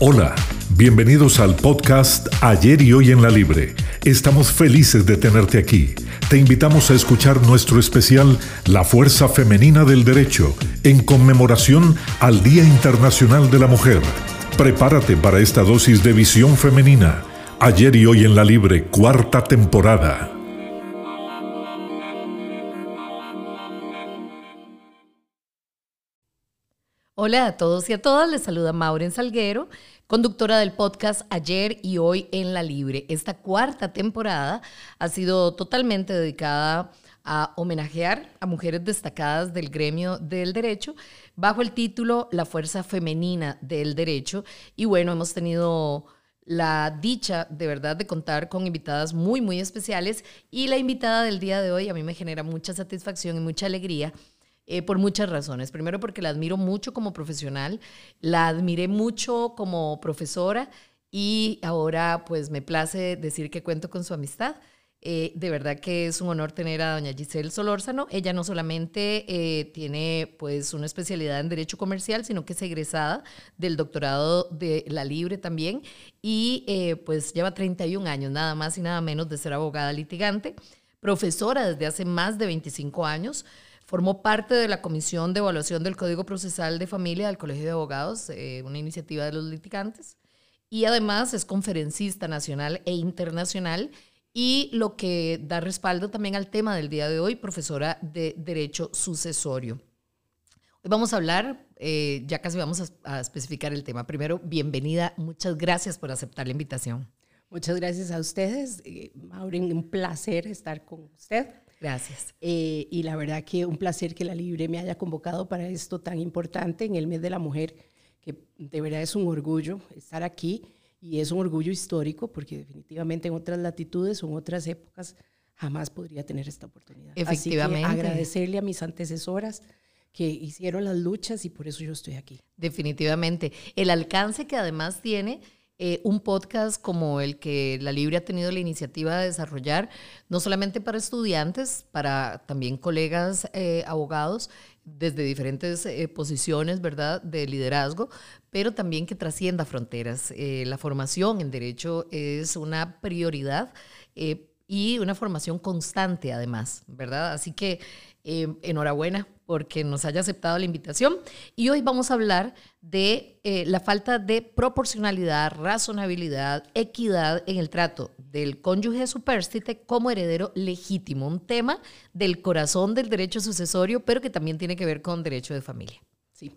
Hola, bienvenidos al podcast Ayer y Hoy en la Libre. Estamos felices de tenerte aquí. Te invitamos a escuchar nuestro especial La Fuerza Femenina del Derecho en conmemoración al Día Internacional de la Mujer. Prepárate para esta dosis de visión femenina. Ayer y Hoy en la Libre, cuarta temporada. Hola a todos y a todas, les saluda Maureen Salguero, conductora del podcast Ayer y Hoy en la Libre. Esta cuarta temporada ha sido totalmente dedicada a homenajear a mujeres destacadas del gremio del derecho bajo el título La Fuerza Femenina del Derecho. Y bueno, hemos tenido la dicha de verdad de contar con invitadas muy, muy especiales y la invitada del día de hoy a mí me genera mucha satisfacción y mucha alegría eh, por muchas razones. Primero porque la admiro mucho como profesional, la admiré mucho como profesora y ahora pues me place decir que cuento con su amistad. Eh, de verdad que es un honor tener a doña Giselle Solórzano. Ella no solamente eh, tiene pues una especialidad en Derecho Comercial, sino que es egresada del doctorado de la Libre también y pues lleva 31 años, nada más y nada menos de ser abogada litigante, profesora desde hace más de 25 años, Formó parte de la Comisión de Evaluación del Código Procesal de Familia del Colegio de Abogados, eh, una iniciativa de los litigantes. Y además es conferencista nacional e internacional y lo que da respaldo también al tema del día de hoy, profesora de Derecho Sucesorio. Hoy vamos a hablar, eh, ya casi vamos a, especificar el tema. Primero, bienvenida, muchas gracias por aceptar la invitación. Muchas gracias a ustedes, eh, Maureen, un placer estar con usted. Gracias. Eh, y la verdad que un placer que la Libre me haya convocado para esto tan importante en el mes de la mujer, que de verdad es un orgullo estar aquí y es un orgullo histórico porque definitivamente en otras latitudes o en otras épocas jamás podría tener esta oportunidad. Efectivamente. Así que agradecerle a mis antecesoras que hicieron las luchas y por eso yo estoy aquí. Definitivamente. El alcance que además tiene eh, un podcast como el que la Libre ha tenido la iniciativa de desarrollar, no solamente para estudiantes, para también colegas eh, abogados desde diferentes eh, posiciones, ¿verdad?, de liderazgo, pero también que trascienda fronteras. la formación en derecho es una prioridad y una formación constante además, ¿verdad? Así que enhorabuena porque nos haya aceptado la invitación. Y hoy vamos a hablar de eh, la falta de proporcionalidad, razonabilidad, equidad en el trato del cónyuge superstite como heredero legítimo, un tema del corazón del derecho sucesorio, pero que también tiene que ver con derecho de familia. Sí.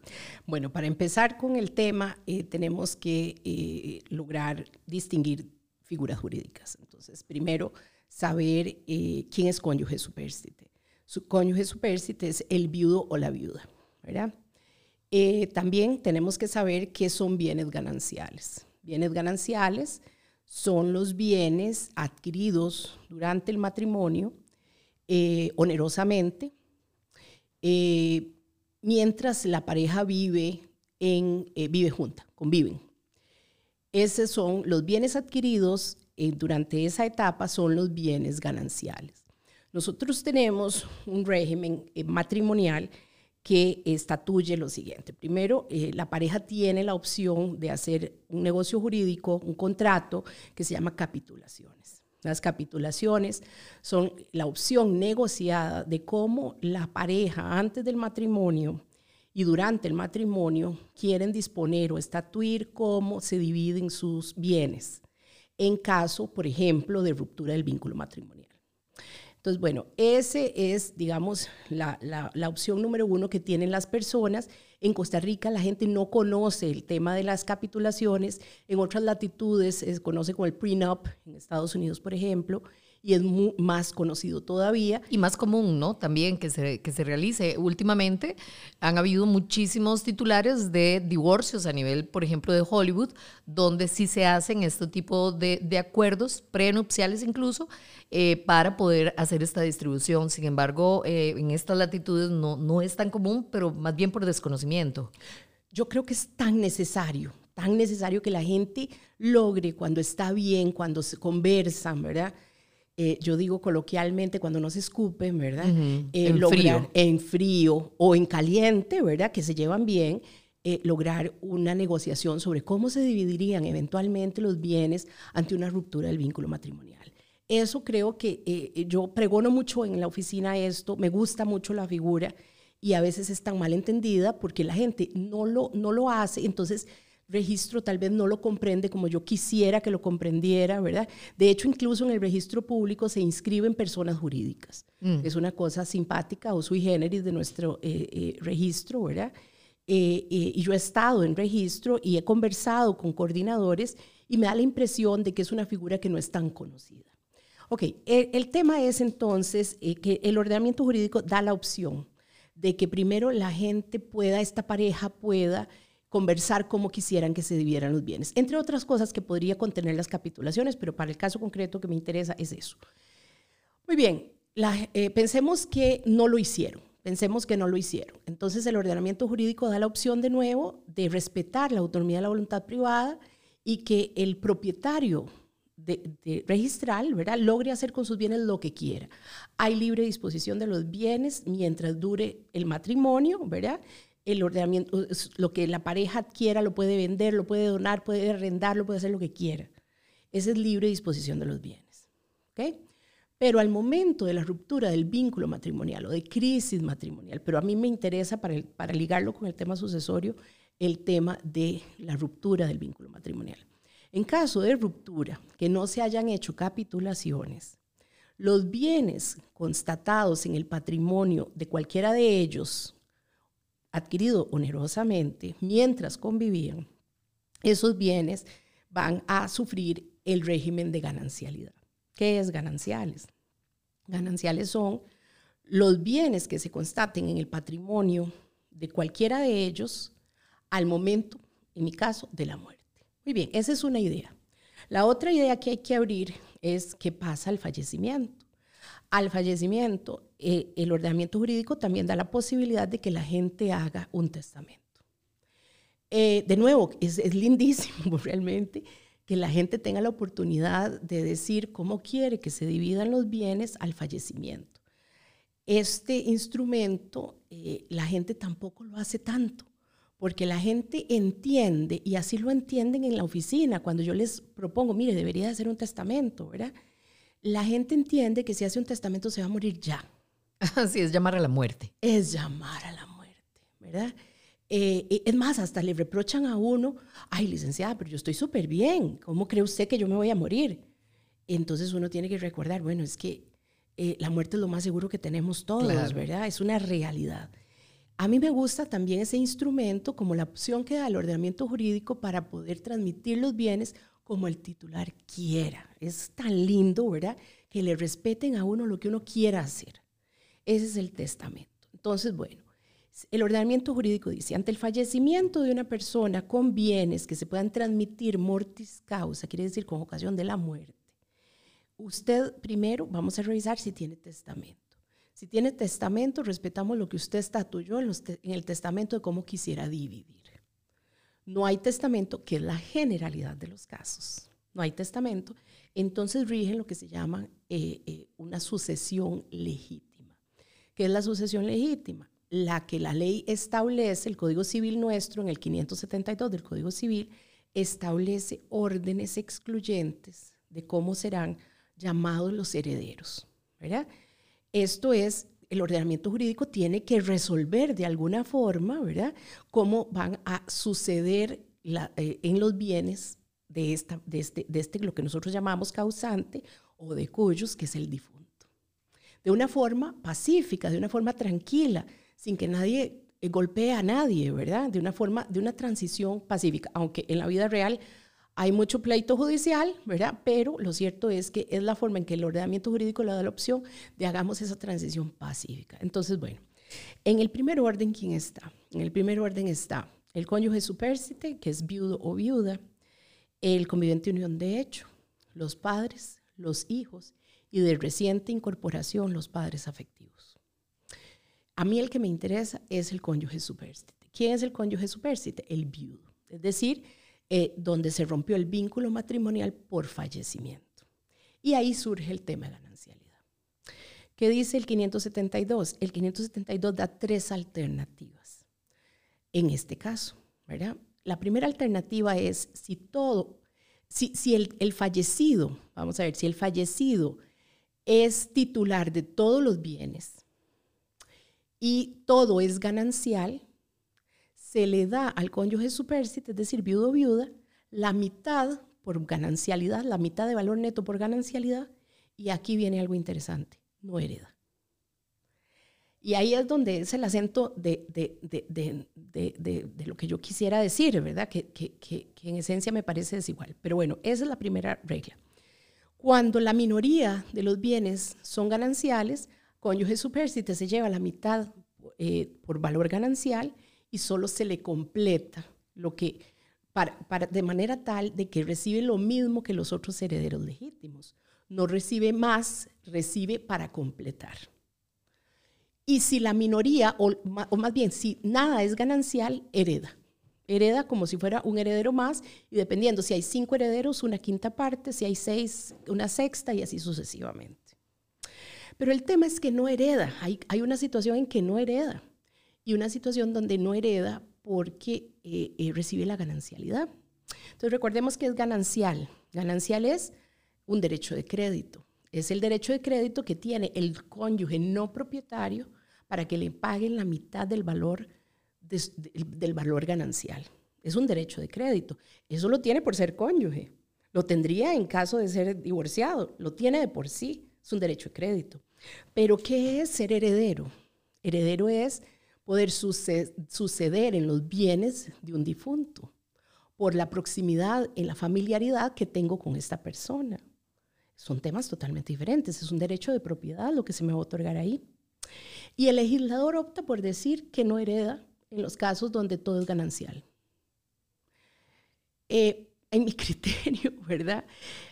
Bueno, para empezar con el tema, eh, tenemos que eh, lograr distinguir figuras jurídicas. Entonces, primero, saber quién es cónyuge superstite su cónyuge supérstite es el viudo o la viuda, ¿verdad? Eh, también tenemos que saber qué son bienes gananciales. Bienes gananciales son los bienes adquiridos durante el matrimonio eh, onerosamente, eh, mientras la pareja vive, en, vive junta, conviven. Esos son los bienes adquiridos durante esa etapa, son los bienes gananciales. Nosotros tenemos un régimen eh, matrimonial que estatuye lo siguiente. Primero, eh, la pareja tiene la opción de hacer un negocio jurídico, un contrato que se llama capitulaciones. Las capitulaciones son la opción negociada de cómo la pareja antes del matrimonio y durante el matrimonio quieren disponer o estatuir cómo se dividen sus bienes en caso, por ejemplo, de ruptura del vínculo matrimonial. Entonces, bueno, ese es, digamos, la, opción número uno que tienen las personas. En Costa Rica la gente no conoce el tema de las capitulaciones. En otras latitudes se conoce como el prenup, en Estados Unidos, por ejemplo y es más conocido todavía. Y más común, ¿no? También que se, que se realice. Últimamente han habido muchísimos titulares de divorcios a nivel, por ejemplo, de Hollywood, donde sí se hacen este tipo de, de acuerdos, prenupciales incluso, eh, para poder hacer esta distribución. Sin embargo, eh, en estas latitudes no, no es tan común, pero más bien por desconocimiento. Yo creo que es tan necesario, tan necesario que la gente logre cuando está bien, cuando se conversan, ¿verdad? Eh, yo digo coloquialmente, cuando no se escupen, ¿verdad? Eh, en frío. En frío o en caliente, ¿verdad? Que se llevan bien, eh, lograr una negociación sobre cómo se dividirían eventualmente los bienes ante una ruptura del vínculo matrimonial. Eso creo que yo pregono mucho en la oficina esto, me gusta mucho la figura y a veces es tan mal entendida porque la gente no lo, no lo hace, entonces registro tal vez no lo comprende como yo quisiera que lo comprendiera, ¿verdad? De hecho, incluso en el registro público se inscriben personas jurídicas. Mm. Es una cosa simpática o sui generis de nuestro eh, registro, ¿verdad? Eh, eh, y yo he estado en registro y he conversado con coordinadores y me da la impresión de que es una figura que no es tan conocida. Ok, el, tema es entonces eh, que el ordenamiento jurídico da la opción de que primero la gente pueda, esta pareja pueda conversar cómo quisieran que se dividieran los bienes, entre otras cosas que podría contener las capitulaciones, pero para el caso concreto que me interesa es eso. Muy bien, pensemos que no lo hicieron. Pensemos que no lo hicieron. Entonces el ordenamiento jurídico da la opción de nuevo de respetar la autonomía de la voluntad privada y que el propietario de, registral, ¿verdad? Logre hacer con sus bienes lo que quiera. Hay libre disposición de los bienes mientras dure el matrimonio, ¿verdad? El ordenamiento, lo que la pareja adquiera lo puede vender, lo puede donar, puede arrendar, lo puede hacer lo que quiera. Esa es libre disposición de los bienes. ¿ok? Pero al momento de la ruptura del vínculo matrimonial o de crisis matrimonial, pero a mí me interesa para, para ligarlo con el tema sucesorio, el tema de la ruptura del vínculo matrimonial. En caso de ruptura, que no se hayan hecho capitulaciones, los bienes constatados en el patrimonio de cualquiera de ellos, adquirido onerosamente mientras convivían, esos bienes van a sufrir el régimen de ganancialidad. ¿Qué es gananciales? Gananciales son los bienes que se constaten en el patrimonio de cualquiera de ellos al momento, en mi caso, de la muerte. Muy bien, esa es una idea. La otra idea que hay que abrir es qué pasa al fallecimiento. Al fallecimiento, eh, el ordenamiento jurídico también da la posibilidad de que la gente haga un testamento. Eh, de nuevo, es, lindísimo realmente que la gente tenga la oportunidad de decir cómo quiere que se dividan los bienes al fallecimiento. Este instrumento eh, la gente tampoco lo hace tanto, porque la gente entiende, y así lo entienden en la oficina, cuando yo les propongo, mire, debería hacer un testamento, ¿verdad? La gente entiende que si hace un testamento se va a morir ya. Así es llamar a la muerte. Es llamar a la muerte, ¿verdad? Eh, es más, hasta le reprochan a uno, ay, licenciada, pero yo estoy súper bien, ¿cómo cree usted que yo me voy a morir? Entonces uno tiene que recordar, bueno, es que eh, la muerte es lo más seguro que tenemos todos, ¿verdad? Es una realidad. A mí me gusta también ese instrumento como la opción que da el ordenamiento jurídico para poder transmitir los bienes como el titular quiera. Es tan lindo, ¿verdad? Que le respeten a uno lo que uno quiera hacer. Ese es el testamento. Entonces, bueno, el ordenamiento jurídico dice, ante el fallecimiento de una persona con bienes que se puedan transmitir mortis causa, quiere decir con ocasión de la muerte, usted primero vamos a revisar si tiene testamento. Si tiene testamento, respetamos lo que usted estatuyó en, en el testamento de cómo quisiera dividir. No hay testamento, que es la generalidad de los casos. No hay testamento, entonces rigen lo que se llama eh, eh, una sucesión legítima. ¿Qué es la sucesión legítima? la que la ley establece, el Código Civil nuestro, en el 572 del Código Civil, establece órdenes excluyentes de cómo serán llamados los herederos. ¿verdad? Esto es, el ordenamiento jurídico tiene que resolver de alguna forma, ¿verdad?, cómo van a suceder eh, en los bienes de, esta, de, este, de este, lo que nosotros llamamos causante o de cuyos, que es el difunto. De una forma pacífica, de una forma tranquila, sin que nadie eh, golpee a nadie, ¿verdad? De una forma, de una transición pacífica, aunque en la vida real hay mucho pleito judicial, ¿verdad? Pero lo cierto es que es la forma en que el ordenamiento jurídico le da la opción de hagamos esa transición pacífica. Entonces, bueno, en el primer orden, ¿quién está? En el primer orden está el cónyuge supérsite, que es viudo o viuda, el conviviente unión de hecho, los padres, los hijos y de reciente incorporación los padres afectivos. A mí el que me interesa es el cónyuge supérsite. ¿Quién es el cónyuge supérsite? El viudo. Es decir, eh, donde se rompió el vínculo matrimonial por fallecimiento. Y ahí surge el tema de ganancialidad. ¿Qué dice el 572? El 572 da tres alternativas. En este caso, ¿verdad? La primera alternativa es si todo, si, si el, el fallecido, vamos a ver, si el fallecido es titular de todos los bienes y todo es ganancial, se le da al cónyuge supérstite, es decir, viudo o viuda, la mitad por ganancialidad, la mitad de valor neto por ganancialidad, y aquí viene algo interesante, no hereda. Y ahí es donde es el acento de, de, lo que yo quisiera decir, ¿verdad? Que, que, que, en esencia me parece desigual. Pero bueno, esa es la primera regla. Cuando la minoría de los bienes son gananciales, cónyuge supérstite se lleva la mitad eh, por valor ganancial y solo se le completa lo que, para, para, de manera tal de que recibe lo mismo que los otros herederos legítimos. No recibe más, recibe para completar. Y si la minoría, o, o más bien, si nada es ganancial, hereda hereda como si fuera un heredero más y dependiendo si hay cinco herederos, una quinta parte, si hay seis, una sexta y así sucesivamente. Pero el tema es que no hereda, hay, hay una situación en que no hereda y una situación donde no hereda porque eh, eh, recibe la ganancialidad. Entonces recordemos que es ganancial. Ganancial es un derecho de crédito. Es el derecho de crédito que tiene el cónyuge no propietario para que le paguen la mitad del valor del valor ganancial. Es un derecho de crédito. Eso lo tiene por ser cónyuge. Lo tendría en caso de ser divorciado. Lo tiene de por sí. Es un derecho de crédito. Pero ¿qué es ser heredero? Heredero es poder suceder en los bienes de un difunto por la proximidad en la familiaridad que tengo con esta persona. Son temas totalmente diferentes. Es un derecho de propiedad lo que se me va a otorgar ahí. Y el legislador opta por decir que no hereda en los casos donde todo es ganancial. Eh, en mi criterio, ¿verdad?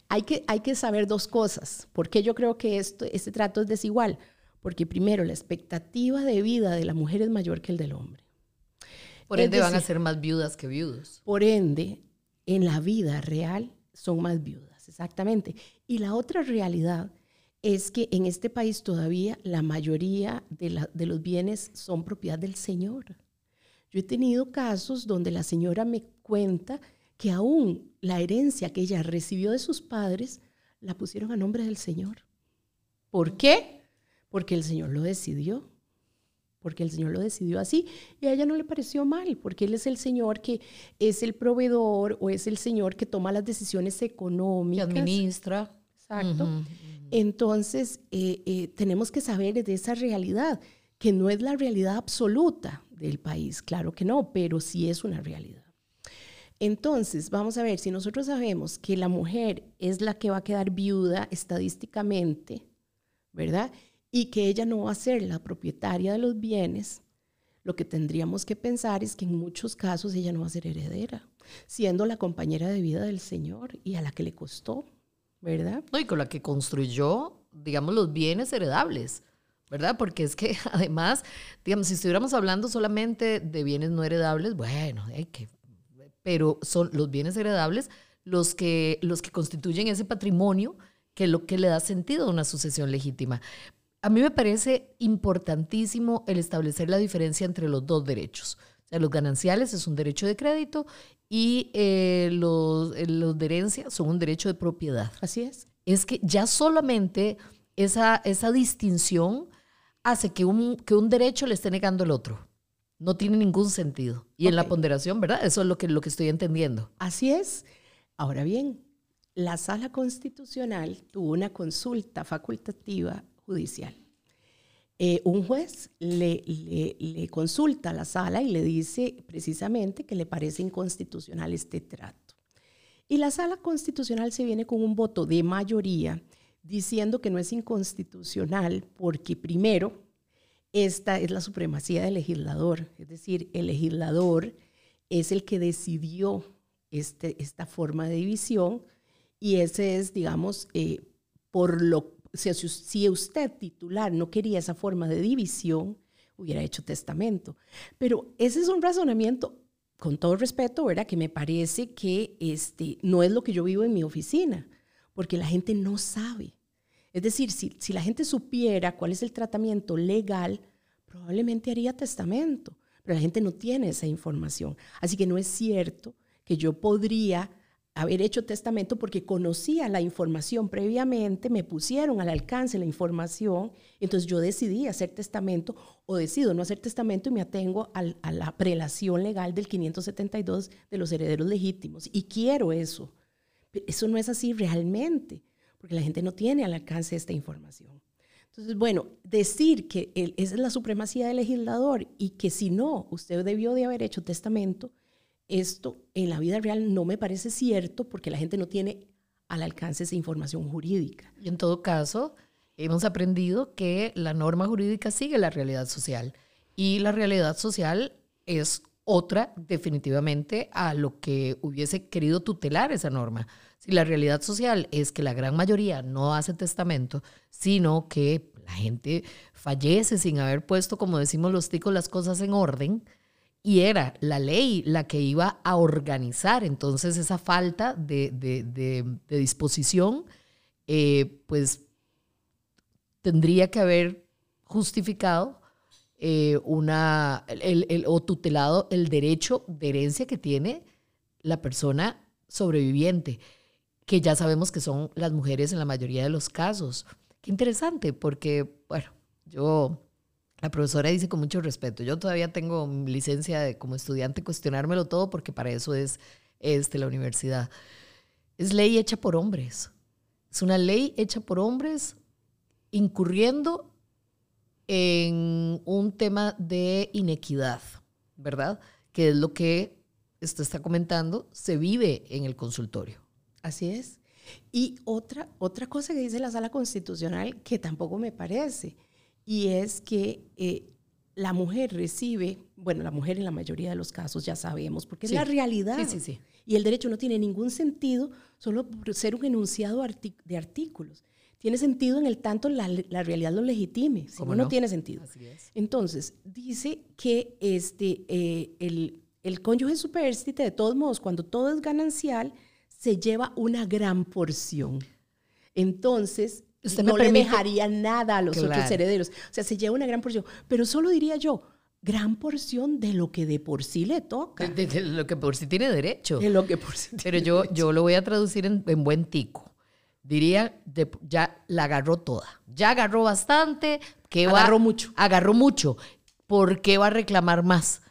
Hay que, hay que saber dos cosas. ¿Por qué yo creo que este trato es desigual? Porque primero, la expectativa de vida de la mujer es mayor que el del hombre. Por ende, van a ser más viudas que viudos. Por ende, en la vida real son más viudas, exactamente. Y la otra realidad es que en este país todavía la mayoría de, de los bienes son propiedad del Señor. Yo he tenido casos donde la señora me cuenta que aún la herencia que ella recibió de sus padres la pusieron a nombre del Señor. ¿Por qué? Porque el Señor lo decidió. Porque el Señor lo decidió así y a ella no le pareció mal, porque Él es el Señor que es el proveedor o es el Señor que toma las decisiones económicas. Que administra. Exacto. Entonces, eh, eh, tenemos que saber de esa realidad, que no es la realidad absoluta del país, claro que no, pero sí es una realidad. Entonces, vamos a ver, si nosotros sabemos que la mujer es la que va a quedar viuda estadísticamente, ¿verdad? Y que ella no va a ser la propietaria de los bienes, lo que tendríamos que pensar es que en muchos casos ella no va a ser heredera, siendo la compañera de vida del Señor y a la que le costó, ¿verdad? No, y con la que construyó, digamos, los bienes heredables. ¿verdad? Porque es que además, digamos, si estuviéramos hablando solamente de bienes no heredables, bueno, hay que, pero son los bienes heredables los que, los que constituyen ese patrimonio que es lo que le da sentido a una sucesión legítima. A mí me parece importantísimo el establecer la diferencia entre los dos derechos. O sea, los gananciales es un derecho de crédito y eh, los, eh, los de herencia son un derecho de propiedad. Así es. Es que ya solamente esa, esa distinción hace que un, que un derecho le esté negando el otro. No tiene ningún sentido. Y en la ponderación, ¿verdad? Eso es lo que, lo que estoy entendiendo. Así es. Ahora bien, la sala constitucional tuvo una consulta facultativa judicial. Eh, un juez le, consulta a la sala y le dice precisamente que le parece inconstitucional este trato. Y la sala constitucional se viene con un voto de mayoría diciendo que no es inconstitucional porque primero, esta es la supremacía del legislador, es decir, el legislador es el que decidió este, esta forma de división y ese es, digamos, eh, por lo, si, si usted titular no quería esa forma de división, hubiera hecho testamento. Pero ese es un razonamiento, con todo respeto, ¿verdad? Que me parece que este, no es lo que yo vivo en mi oficina porque la gente no sabe. Es decir, si, si la gente supiera cuál es el tratamiento legal, probablemente haría testamento. pero la gente no tiene esa información. Así que no es cierto que yo podría haber hecho testamento porque conocía la información previamente, me pusieron al alcance la información, entonces yo decidí hacer testamento o decido no hacer testamento y me atengo a la prelación legal del 572 de los herederos legítimos. Y quiero eso. Eso no es así realmente, porque la gente no tiene al alcance esta información. Entonces, bueno, decir que esa es la supremacía del legislador y que si no, usted debió de haber hecho testamento, esto en la vida real no me parece cierto porque la gente no tiene al alcance esa información jurídica. Y en todo caso, hemos aprendido que la norma jurídica sigue la realidad social y la realidad social es otra definitivamente a lo que hubiese querido tutelar esa norma. Si la realidad social es que la gran mayoría no hace testamento, sino que la gente fallece sin haber puesto, como decimos los ticos, las cosas en orden, y era la ley la que iba a organizar entonces esa falta de, disposición, eh, pues tendría que haber justificado eh, una, el, o tutelado el derecho de herencia que tiene la persona sobreviviente, que ya sabemos que son las mujeres en la mayoría de los casos. Qué interesante, porque, bueno, yo la profesora dice con mucho respeto, yo todavía tengo licencia como estudiante cuestionármelo todo porque para eso es este, la universidad. Es ley hecha por hombres. Es una ley hecha por hombres incurriendo en un tema de inequidad, ¿verdad? Que es lo que usted está comentando, se vive en el consultorio. Así es. Y otra, otra cosa que dice la sala constitucional que tampoco me parece y es que eh, la mujer recibe, bueno, la mujer en la mayoría de los casos ya sabemos, porque es la realidad. Sí, sí, y el derecho no tiene ningún sentido solo por ser un enunciado de artículos. Tiene sentido en el tanto la, la realidad lo legitime, si no, no, tiene sentido. Entonces, dice que este, eh, el, el cónyuge superstite, de todos modos, cuando todo es ganancial, se lleva una gran porción. Entonces, Usted no le dejaría nada a los otros herederos. O sea, se lleva una gran porción. Pero solo diría yo, gran porción de lo que de por sí le toca. De, lo que por sí tiene derecho. De lo que por sí Pero yo, yo lo voy a traducir en, buen tico. Diría, ya la agarró toda. Ya agarró bastante. Que agarró mucho. Agarró mucho. ¿Por qué va a reclamar más?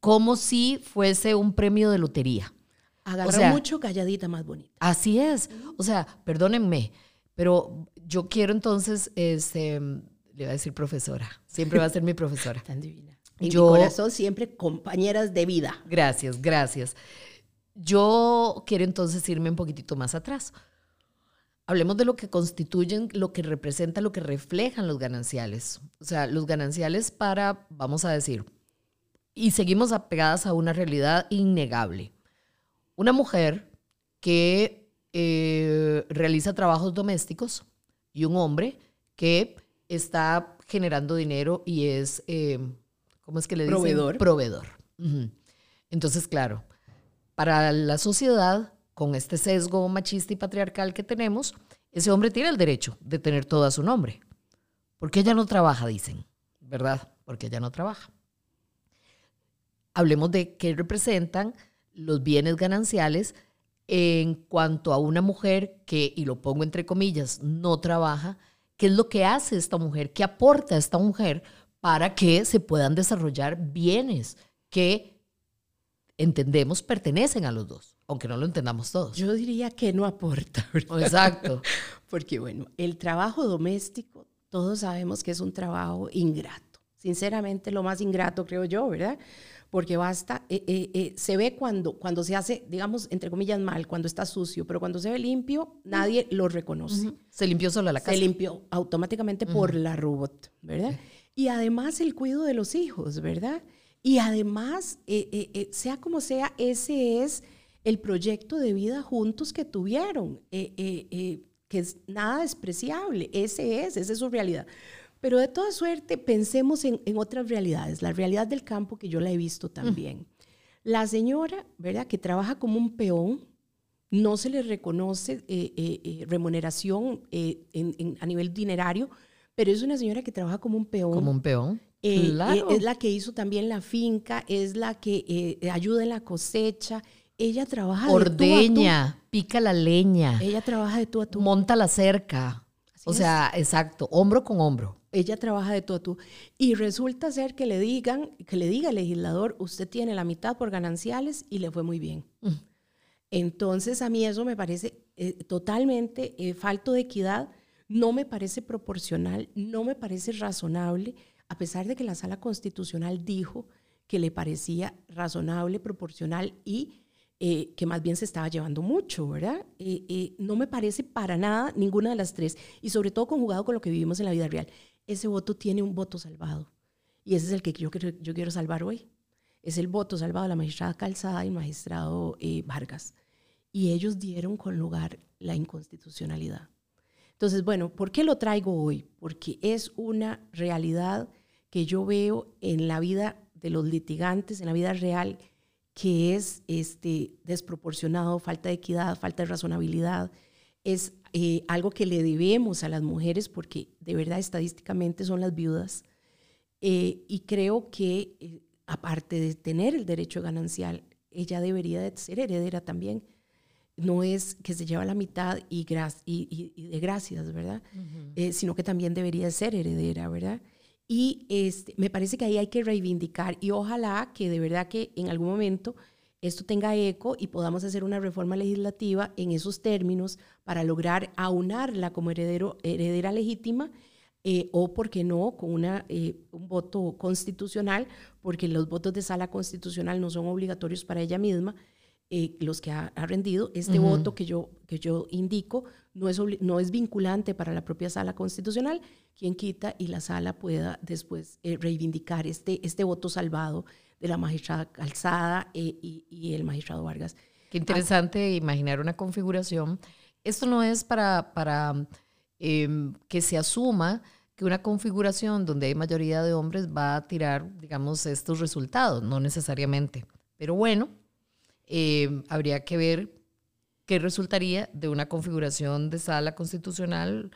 Como si fuese un premio de lotería. Agarró mucho, calladita más bonita. Así es. O sea, perdónenme, pero yo quiero entonces, este, le voy a decir profesora, siempre va a ser mi profesora. Tan divina. Y yo, mi corazón siempre compañeras de vida. Gracias, gracias. Yo quiero entonces irme un poquitito más atrás. Hablemos de lo que constituyen, lo que representa, lo que reflejan los gananciales. O sea, los gananciales para, vamos a decir, y seguimos apegadas a una realidad innegable. Una mujer que eh, realiza trabajos domésticos, y un hombre que está generando dinero y es, eh, ¿cómo es que le dicen? Proveedor. Proveedor. Entonces, claro, para la sociedad, con este sesgo machista y patriarcal que tenemos, ese hombre tiene el derecho de tener todo a su nombre. Porque ella no trabaja, dicen, ¿verdad? Porque ella no trabaja. Hablemos de qué representan los bienes gananciales en cuanto a una mujer que, y lo pongo entre comillas, no trabaja, ¿qué es lo que hace esta mujer? ¿Qué aporta esta mujer para que se puedan desarrollar bienes que entendemos pertenecen a los dos, aunque no lo entendamos todos? Yo diría que no aporta. Exacto. Porque bueno, el trabajo doméstico, todos sabemos que es un trabajo ingrato. Sinceramente, lo más ingrato creo yo, ¿verdad? Porque basta, eh, eh, eh, se ve cuando, cuando se hace, digamos, entre comillas, mal, cuando está sucio, pero cuando se ve limpio, nadie lo reconoce. Se limpió solo la casa. Se limpió automáticamente por la robot, ¿verdad? Y además el cuidado de los hijos, ¿verdad? Y además, sea como sea, ese es el proyecto de vida juntos que tuvieron, que es nada despreciable, ese es, esa es su realidad. Pero de toda suerte, pensemos en, otras realidades, la realidad del campo que yo la he visto también. La señora, ¿verdad?, que trabaja como un peón, no se le reconoce eh, eh, eh, remuneración a nivel dinerario, pero es una señora que trabaja como un peón. Como un peón. Eh, eh, es la que hizo también la finca, es la que eh, ayuda en la cosecha. Ella trabaja Ordeña, de tú a tú. pica la leña. Ella trabaja de tú a tú. Monta la cerca. o sea, exacto, hombro con hombro. Ella trabaja de tú a tú. Y resulta ser que le digan, que le diga al legislador, usted tiene la mitad por gananciales y le fue muy bien. Mm. Entonces a mí eso me parece totalmente falto de equidad, no me parece proporcional, no me parece razonable a pesar de que la sala constitucional dijo que le parecía razonable, proporcional y eh, que más bien se estaba llevando mucho, ¿verdad? Eh, eh, no me parece para nada ninguna de las tres, y sobre todo conjugado con lo que vivimos en la vida real. Ese voto tiene un voto salvado, y ese es el que yo, yo quiero salvar hoy. Es el voto salvado de la magistrada Calzada y el magistrado Vargas. Y ellos dieron con lugar la inconstitucionalidad. Entonces, bueno, ¿por qué lo traigo hoy? Porque es una realidad que yo veo en la vida de los litigantes, en la vida real, que es este, desproporcionado, falta de equidad, falta de razonabilidad. Es eh, algo que le debemos a las mujeres porque de verdad estadísticamente son las viudas. Eh, y creo que eh, aparte de tener el derecho ganancial, ella debería de ser heredera también no es que se lleva la mitad y, de gracias, ¿verdad? Sino que también debería ser heredera, ¿verdad? Y este, me parece que ahí hay que reivindicar y ojalá que de verdad que en algún momento esto tenga eco y podamos hacer una reforma legislativa en esos términos para lograr aunarla como heredero, heredera legítima eh, o, por qué no, con una, eh, un voto constitucional, porque los votos de sala constitucional no son obligatorios para ella misma, eh, los que ha, rendido, este voto que yo, que yo indico no es, no es vinculante para la propia sala constitucional, quien quita y la sala pueda después eh, reivindicar este, este voto salvado de la magistrada Calzada eh, y, el magistrado Vargas. Qué interesante imaginar una configuración. Esto no es para, para em, que se asuma que una configuración donde hay mayoría de hombres va a tirar, digamos, estos resultados, no necesariamente. Pero bueno, eh, habría que ver qué resultaría de una configuración de sala constitucional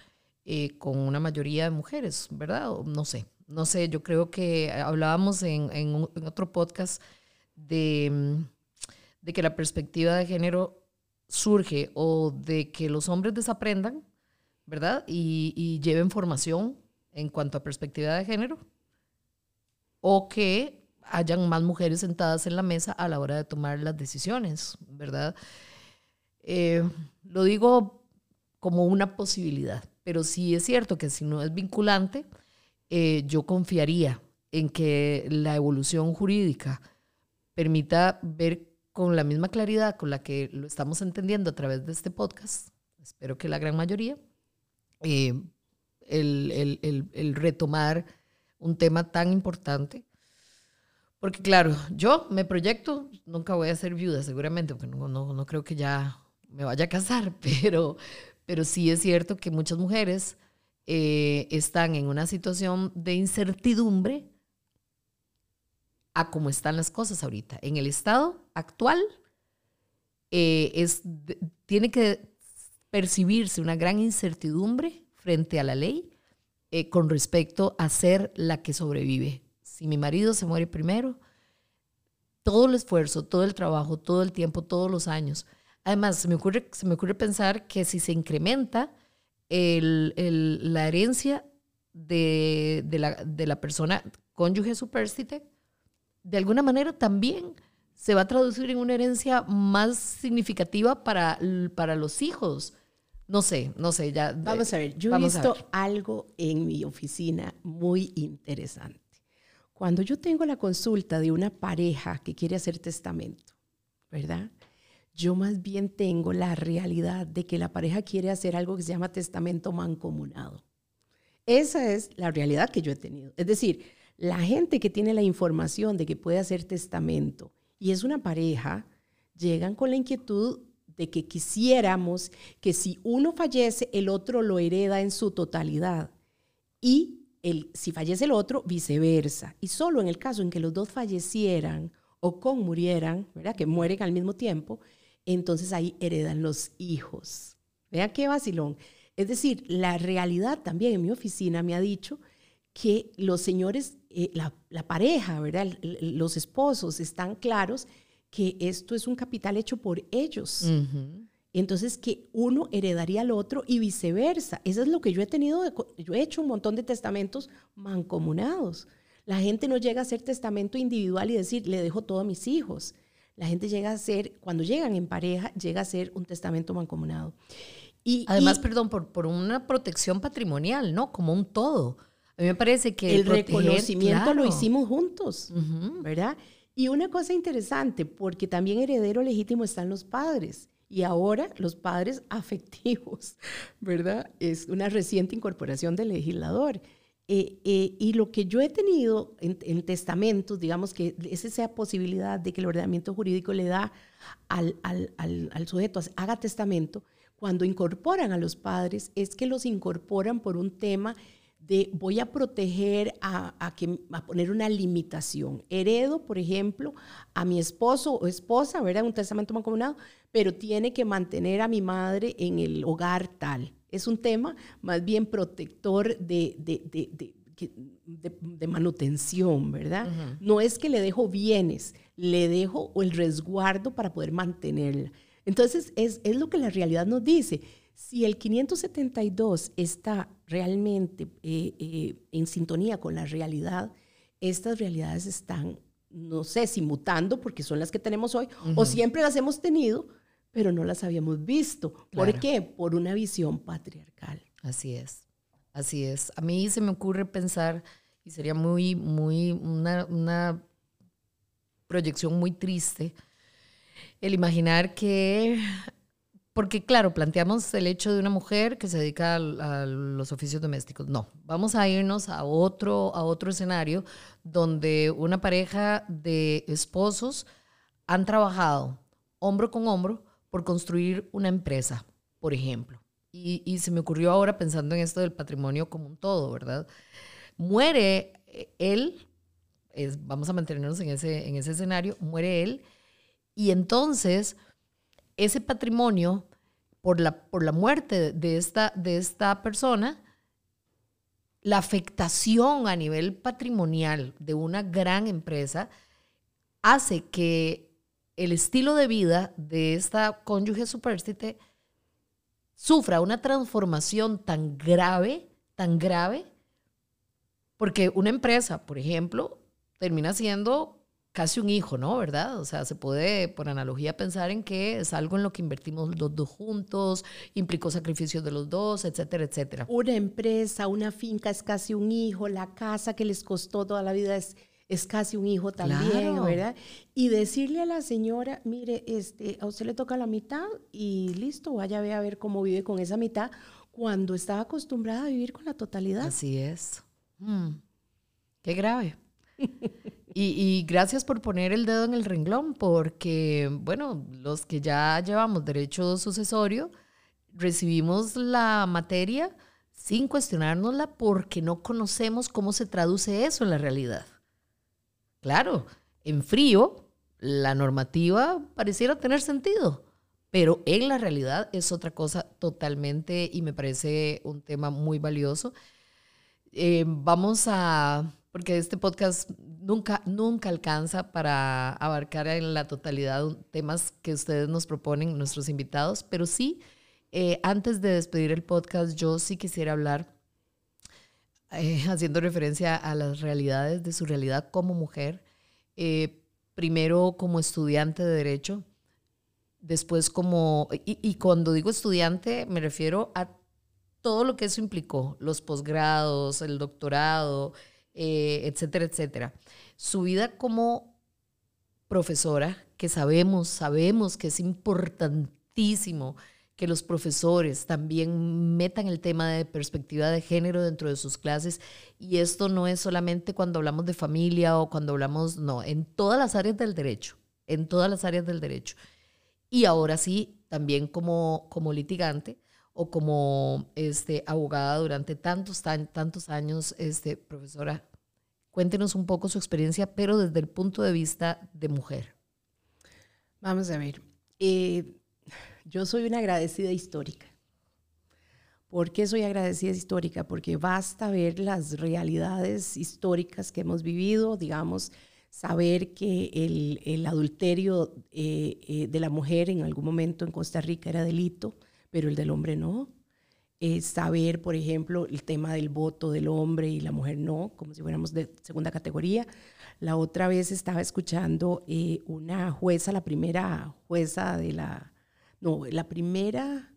eh, con una mayoría de mujeres, ¿verdad? No sé, no sé, yo creo que hablábamos en, otro podcast de, mm, de que la perspectiva de género surge o de que los hombres desaprendan, ¿verdad? Y, y lleven formación en cuanto a perspectiva de género, o que hayan más mujeres sentadas en la mesa a la hora de tomar las decisiones, ¿verdad? Eh, lo digo como una posibilidad, pero sí es cierto que si no es vinculante, eh, yo confiaría en que la evolución jurídica permita ver con la misma claridad con la que lo estamos entendiendo a través de este podcast, espero que la gran mayoría, eh, el retomar un tema tan importante porque claro, yo me proyecto, nunca voy a ser viuda seguramente, porque no, no, creo que ya me vaya a casar, pero, pero sí es cierto que muchas mujeres eh, están en una situación de incertidumbre a cómo están las cosas ahorita. En el estado actual eh, es, tiene que percibirse una gran incertidumbre frente a la ley eh, con respecto a ser la que sobrevive si mi marido se muere primero, todo el esfuerzo, todo el trabajo, todo el tiempo, todos los años. Además, se me ocurre, se me ocurre pensar que si se incrementa la herencia de, la, de la persona cónyuge supérstite, de alguna manera también se va a traducir en una herencia más significativa para, para los hijos. No sé, no sé, ya. Vamos a ver, yo he visto algo en mi oficina muy interesante. Cuando yo tengo la consulta de una pareja que quiere hacer testamento, ¿verdad? Yo más bien tengo la realidad de que la pareja quiere hacer algo que se llama testamento mancomunado. Esa es la realidad que yo he tenido. Es decir, la gente que tiene la información de que puede hacer testamento y es una pareja, llegan con la inquietud de que quisiéramos que si uno fallece, el otro lo hereda en su totalidad. Y si fallece el otro, viceversa. Y solo en el caso en que los dos fallecieran o conmurieran, ¿verdad? que mueren al mismo tiempo, entonces ahí heredan los hijos. Vean qué vacilón. Es decir, la realidad también en mi oficina me ha dicho que los señores, eh, la, pareja, ¿verdad? los esposos están claros que esto es un capital hecho por ellos. Entonces, que uno heredaría al otro y viceversa. Eso es lo que yo he tenido, yo he hecho un montón de testamentos mancomunados. La gente no llega a hacer testamento individual y decir, le dejo todo a mis hijos. La gente llega a ser, cuando llegan en pareja, llega a ser un testamento mancomunado. Y, Además, perdón, por, por una protección patrimonial, ¿no? Como un todo. A mí me parece que el reconocimiento lo hicimos juntos, ¿verdad? Y una cosa interesante, porque también heredero legítimo están los padres. Y ahora los padres afectivos, ¿verdad? Es una reciente incorporación del legislador. Eh, eh, y lo que yo he tenido en, testamentos, digamos que esa sea posibilidad de que el ordenamiento jurídico le da al, al, al sujeto, haga testamento, cuando incorporan a los padres, es que los incorporan por un tema de voy a proteger a, que, a poner una limitación. Heredo, por ejemplo, a mi esposo o esposa, ¿verdad? Un testamento mancomunado, pero tiene que mantener a mi madre en el hogar tal. Es un tema más bien protector de, de, de, manutención, ¿verdad? No es que le dejo bienes, le dejo el resguardo para poder mantenerla. Entonces, es, es lo que la realidad nos dice. Si el 572 está realmente eh, eh, en sintonía con la realidad, estas realidades están, no sé si mutando porque son las que tenemos hoy, o siempre las hemos tenido, pero no las habíamos visto. ¿Por qué? Por una visión patriarcal. Así es, así es. A mí se me ocurre pensar, y sería muy, muy, una, una proyección muy triste, el imaginar que porque claro, planteamos el hecho de una mujer que se dedica a, los oficios domésticos. No, vamos a irnos a otro, a otro escenario donde una pareja de esposos han trabajado hombro con hombro por construir una empresa, por ejemplo. Y, se me ocurrió ahora pensando en esto del patrimonio como un todo, ¿verdad? Muere él, es, vamos a mantenernos en ese, en ese escenario, muere él, y entonces ese patrimonio, por la, por la muerte de esta, de esta persona, la afectación a nivel patrimonial de una gran empresa hace que el estilo de vida de esta cónyuge superstite sufra una transformación tan grave, tan grave, porque una empresa, por ejemplo, termina siendo casi un hijo, ¿no? ¿Verdad? O sea, se puede, por analogía, pensar en que es algo en lo que invertimos los dos juntos, implicó sacrificios de los dos, etcétera, etcétera. Una empresa, una finca es casi un hijo, la casa que les costó toda la vida es, es casi un hijo también, ¿verdad? Y decirle a la señora, mire, este, a usted le toca la mitad y listo, vaya a ver, a ver cómo vive con esa mitad cuando estaba acostumbrada a vivir con la totalidad. Así es. Mm. Qué grave. Y, gracias por poner el dedo en el renglón, porque, bueno, los que ya llevamos derecho sucesorio, recibimos la materia sin cuestionárnosla porque no conocemos cómo se traduce eso en la realidad. Claro, en frío, la normativa pareciera tener sentido, pero en la realidad es otra cosa totalmente y me parece un tema muy valioso. Eh, vamos a porque este podcast nunca, nunca alcanza para abarcar en la totalidad temas que ustedes nos proponen, nuestros invitados, pero sí, eh, antes de despedir el podcast, yo sí quisiera hablar, eh, haciendo referencia a las realidades de su realidad como mujer, eh, primero como estudiante de derecho, después como, y, y cuando digo estudiante me refiero a todo lo que eso implicó, los posgrados, el doctorado, eh, etcétera, etcétera. Su vida como profesora, que sabemos, sabemos que es importantísimo que los profesores también metan el tema de perspectiva de género dentro de sus clases. Y esto no es solamente cuando hablamos de familia o cuando hablamos, no, en todas las áreas del derecho, en todas las áreas del derecho. Y ahora sí, también como, como litigante o como este, abogada durante tantos, tantos años, este, profesora, Cuéntenos un poco su experiencia, pero desde el punto de vista de mujer. Vamos a ver. Eh, yo soy una agradecida histórica, ¿Por qué soy agradecida histórica? Porque basta ver las realidades históricas que hemos vivido, digamos, saber que el, el adulterio eh, eh, de la mujer en algún momento en Costa Rica era delito, pero el del hombre no. Eh, saber, por ejemplo, el tema del voto del hombre y la mujer no, como si fuéramos de segunda categoría. La otra vez estaba escuchando una jueza, la primera jueza de la, no, la primera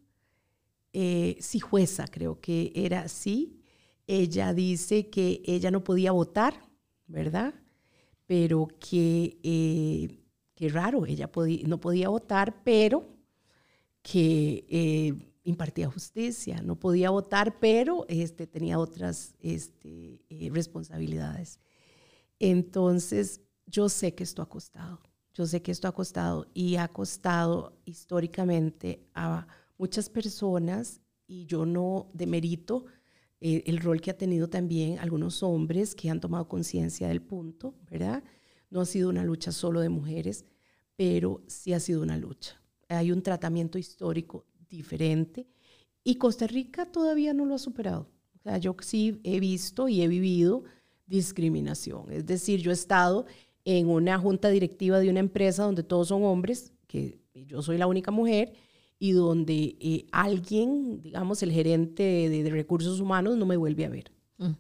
eh, sí jueza, creo que era así. Ella dice que ella no podía votar, ¿verdad? Pero que, eh, qué raro, ella no podía votar, pero que eh, impartía justicia. No podía votar, pero este, tenía otras este, responsabilidades. Entonces, yo sé que esto ha costado. Yo sé que esto ha costado y ha costado históricamente a muchas personas, y yo no demerito eh, el rol que ha tenido también algunos hombres que han tomado conciencia del punto, ¿verdad? No ha sido una lucha solo de mujeres, pero sí ha sido una lucha. Hay un tratamiento histórico diferente y Costa Rica todavía no lo ha superado. O sea, yo sí he visto y he vivido discriminación. Es decir, yo he estado en una junta directiva de una empresa donde todos son hombres, que yo soy la única mujer, y donde eh, alguien, digamos, el gerente de, recursos humanos no me vuelve a ver. Mm.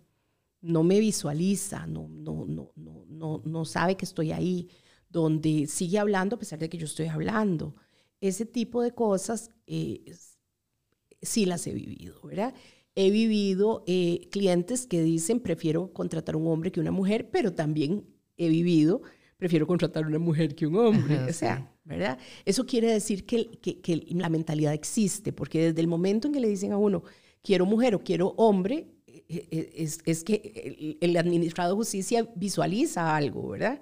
No me visualiza, no, no, no, no, no, sabe que estoy ahí, donde sigue hablando a pesar de que yo estoy hablando. Ese tipo de cosas eh, sí las he vivido, ¿verdad? He vivido eh, clientes que dicen, prefiero contratar un hombre que una mujer, pero también he vivido, prefiero contratar una mujer que un hombre. o sea, ¿verdad? Eso quiere decir que, que, la mentalidad existe, porque desde el momento en que le dicen a uno, quiero mujer o quiero hombre, eh, eh, es, es que el, administrado de justicia visualiza algo, ¿verdad?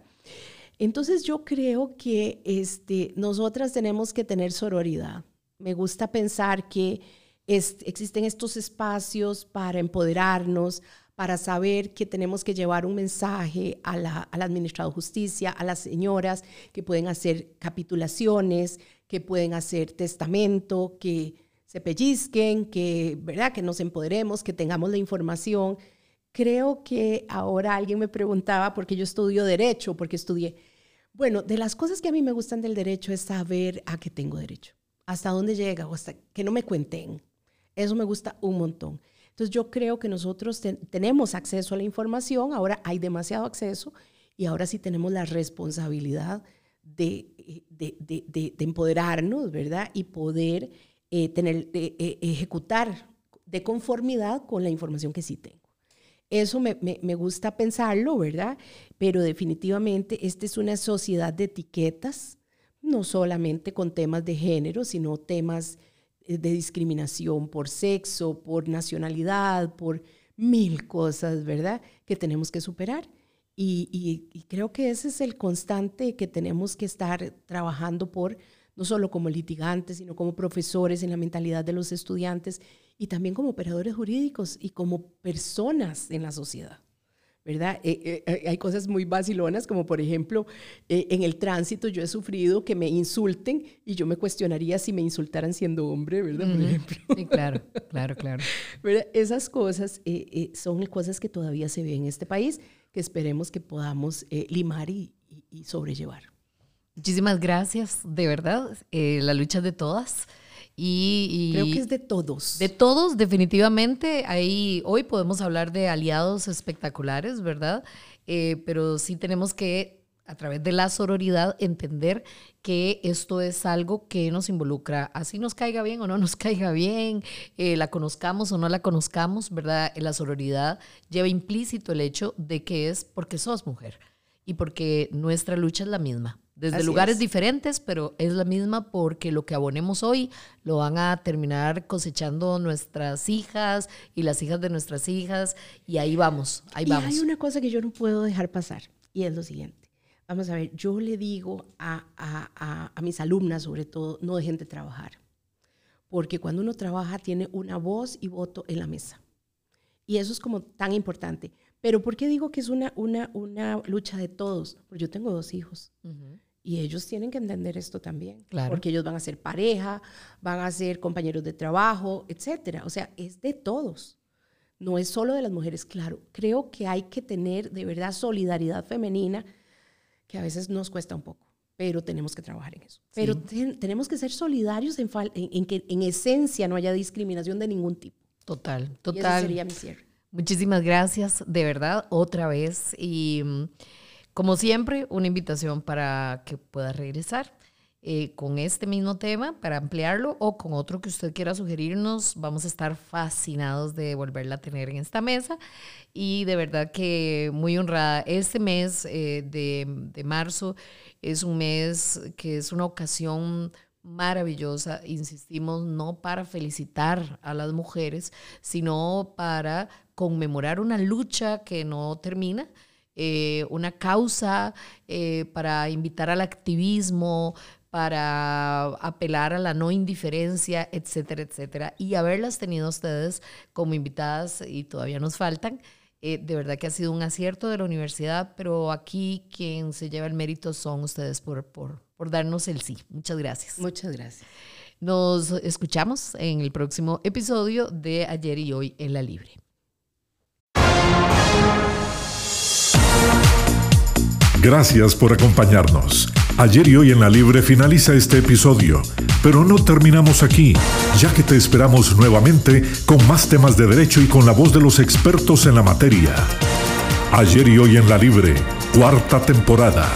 Entonces yo creo que este, nosotras tenemos que tener sororidad. Me gusta pensar que existen estos espacios para empoderarnos, para saber que tenemos que llevar un mensaje a la, al administrado de justicia, a las señoras que pueden hacer capitulaciones, que pueden hacer testamento, que se pellizquen, que, ¿verdad? que nos empoderemos, que tengamos la información. Creo que ahora alguien me preguntaba, porque yo estudio derecho, porque estudié. Bueno, de las cosas que a mí me gustan del derecho es saber a qué tengo derecho, hasta dónde llega, o hasta que no me cuenten. Eso me gusta un montón. Entonces yo creo que nosotros tenemos acceso a la información, ahora hay demasiado acceso y ahora sí tenemos la responsabilidad de, de, empoderarnos, ¿verdad? Y poder eh, tener, eh, ejecutar de conformidad con la información que sí tengo. Eso me, me, gusta pensarlo, ¿verdad? Pero definitivamente esta es una sociedad de etiquetas, no solamente con temas de género, sino temas eh, de discriminación por sexo, por nacionalidad, por mil cosas, ¿verdad? Que tenemos que superar. Y, creo que ese es el constante que tenemos que estar trabajando por, no solo como litigantes, sino como profesores en la mentalidad de los estudiantes y también como operadores jurídicos y como personas en la sociedad. ¿verdad? Eh, eh, hay cosas muy vacilonas, como por ejemplo, eh, en el tránsito yo he sufrido que me insulten y yo me cuestionaría si me insultaran siendo hombre, ¿verdad? Por ejemplo. Sí, claro, claro, claro. Esas cosas son cosas que todavía se ven en este país, que esperemos que podamos limar y, sobrellevar. Muchísimas gracias, de verdad. la lucha de todas. Y, Creo que es de todos. De todos, definitivamente. Ahí, hoy podemos hablar de aliados espectaculares, ¿verdad? Eh, pero sí tenemos que, a través de la sororidad, entender que esto es algo que nos involucra, así nos caiga bien o no nos caiga bien, eh, la conozcamos o no la conozcamos, ¿verdad? La sororidad lleva implícito el hecho de que es porque sos mujer y porque nuestra lucha es la misma desde lugares diferentes, pero es la misma porque lo que abonemos hoy lo van a terminar cosechando nuestras hijas y las hijas de nuestras hijas y ahí vamos, ahí y Hay una cosa que yo no puedo dejar pasar y es lo siguiente. Vamos a ver, yo le digo a, a, a mis alumnas sobre todo, no dejen de trabajar, porque cuando uno trabaja tiene una voz y voto en la mesa. Y eso es como tan importante. Pero ¿por qué digo que es una, una, una lucha de todos? Porque yo tengo dos hijos. Y ellos tienen que entender esto también, Claro. porque ellos van a ser pareja, van a ser compañeros de trabajo, etcétera. O sea, es de todos. No es solo de las mujeres, claro. Creo que hay que tener de verdad solidaridad femenina, que a veces nos cuesta un poco, pero tenemos que trabajar en eso. Pero ten- tenemos que ser solidarios en, en- en que en esencia no haya discriminación de ningún tipo. Total, Y ese total. sería mi cierre. Muchísimas gracias, de verdad, otra vez. Y mm, como siempre, una invitación para que pueda regresar eh, con este mismo tema para ampliarlo o con otro que usted quiera sugerirnos. Vamos a estar fascinados de volverla a tener en esta mesa. Y de verdad que muy honrada. Este mes eh, de, de marzo es un mes que es una ocasión maravillosa, insistimos, no para felicitar a las mujeres, sino para conmemorar una lucha que no termina, eh, una causa, eh, para invitar al activismo, para apelar a la no indiferencia, etcétera, etcétera. Y haberlas tenido ustedes como invitadas, y todavía nos faltan, eh, de verdad que ha sido un acierto de la universidad, pero aquí quien se lleva el mérito son ustedes por, por, por darnos el sí. Muchas gracias. Muchas gracias. Nos escuchamos en el próximo episodio de Ayer y Hoy en la Libre. Gracias por acompañarnos. Ayer y hoy en la Libre finaliza este episodio, pero no terminamos aquí, ya que te esperamos nuevamente con más temas de derecho y con la voz de los expertos en la materia. Ayer y hoy en la Libre, cuarta temporada.